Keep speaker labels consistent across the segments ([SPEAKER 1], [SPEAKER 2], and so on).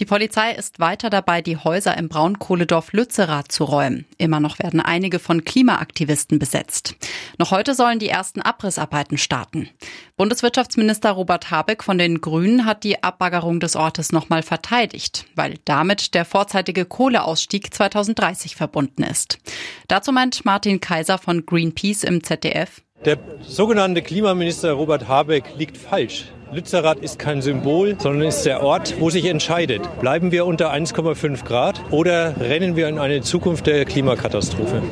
[SPEAKER 1] Die Polizei ist weiter dabei, die Häuser im Braunkohledorf Lützerath zu räumen. Immer noch werden einige von Klimaaktivisten besetzt. Noch heute sollen die ersten Abrissarbeiten starten. Bundeswirtschaftsminister Robert Habeck von den Grünen hat die Abbaggerung des Ortes nochmal verteidigt, weil damit der vorzeitige Kohleausstieg 2030 verbunden ist. Dazu meint Martin Kaiser von Greenpeace im ZDF.
[SPEAKER 2] Der sogenannte Klimaminister Robert Habeck liegt falsch. Lützerath ist kein Symbol, sondern ist der Ort, wo sich entscheidet. Bleiben wir unter 1,5 Grad oder rennen wir in eine Zukunft der Klimakatastrophe?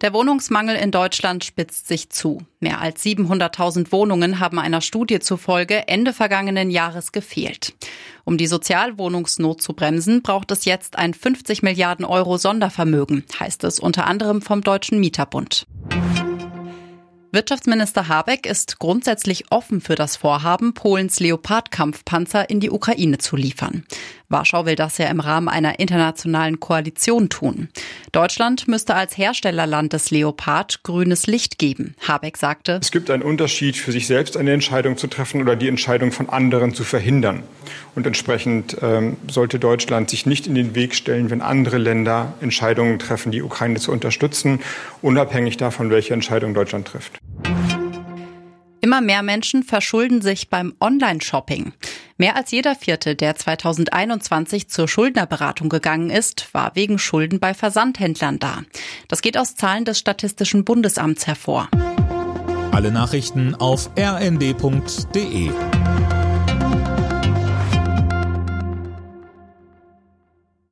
[SPEAKER 1] Der Wohnungsmangel in Deutschland spitzt sich zu. Mehr als 700.000 Wohnungen haben einer Studie zufolge Ende vergangenen Jahres gefehlt. Um die Sozialwohnungsnot zu bremsen, braucht es jetzt ein 50 Milliarden Euro Sondervermögen, heißt es unter anderem vom Deutschen Mieterbund. Wirtschaftsminister Habeck ist grundsätzlich offen für das Vorhaben, Polens Leopard-Kampfpanzer in die Ukraine zu liefern. Warschau will das ja im Rahmen einer internationalen Koalition tun. Deutschland müsste als Herstellerland des Leopard grünes Licht geben. Habeck sagte,
[SPEAKER 3] es gibt einen Unterschied, für sich selbst eine Entscheidung zu treffen oder die Entscheidung von anderen zu verhindern. Und entsprechend ähm, sollte Deutschland sich nicht in den Weg stellen, wenn andere Länder Entscheidungen treffen, die Ukraine zu unterstützen, unabhängig davon, welche Entscheidung Deutschland trifft.
[SPEAKER 1] Immer mehr Menschen verschulden sich beim Online-Shopping. Mehr als jeder Vierte, der 2021 zur Schuldnerberatung gegangen ist, war wegen Schulden bei Versandhändlern da. Das geht aus Zahlen des Statistischen Bundesamts hervor.
[SPEAKER 4] Alle Nachrichten auf rnd.de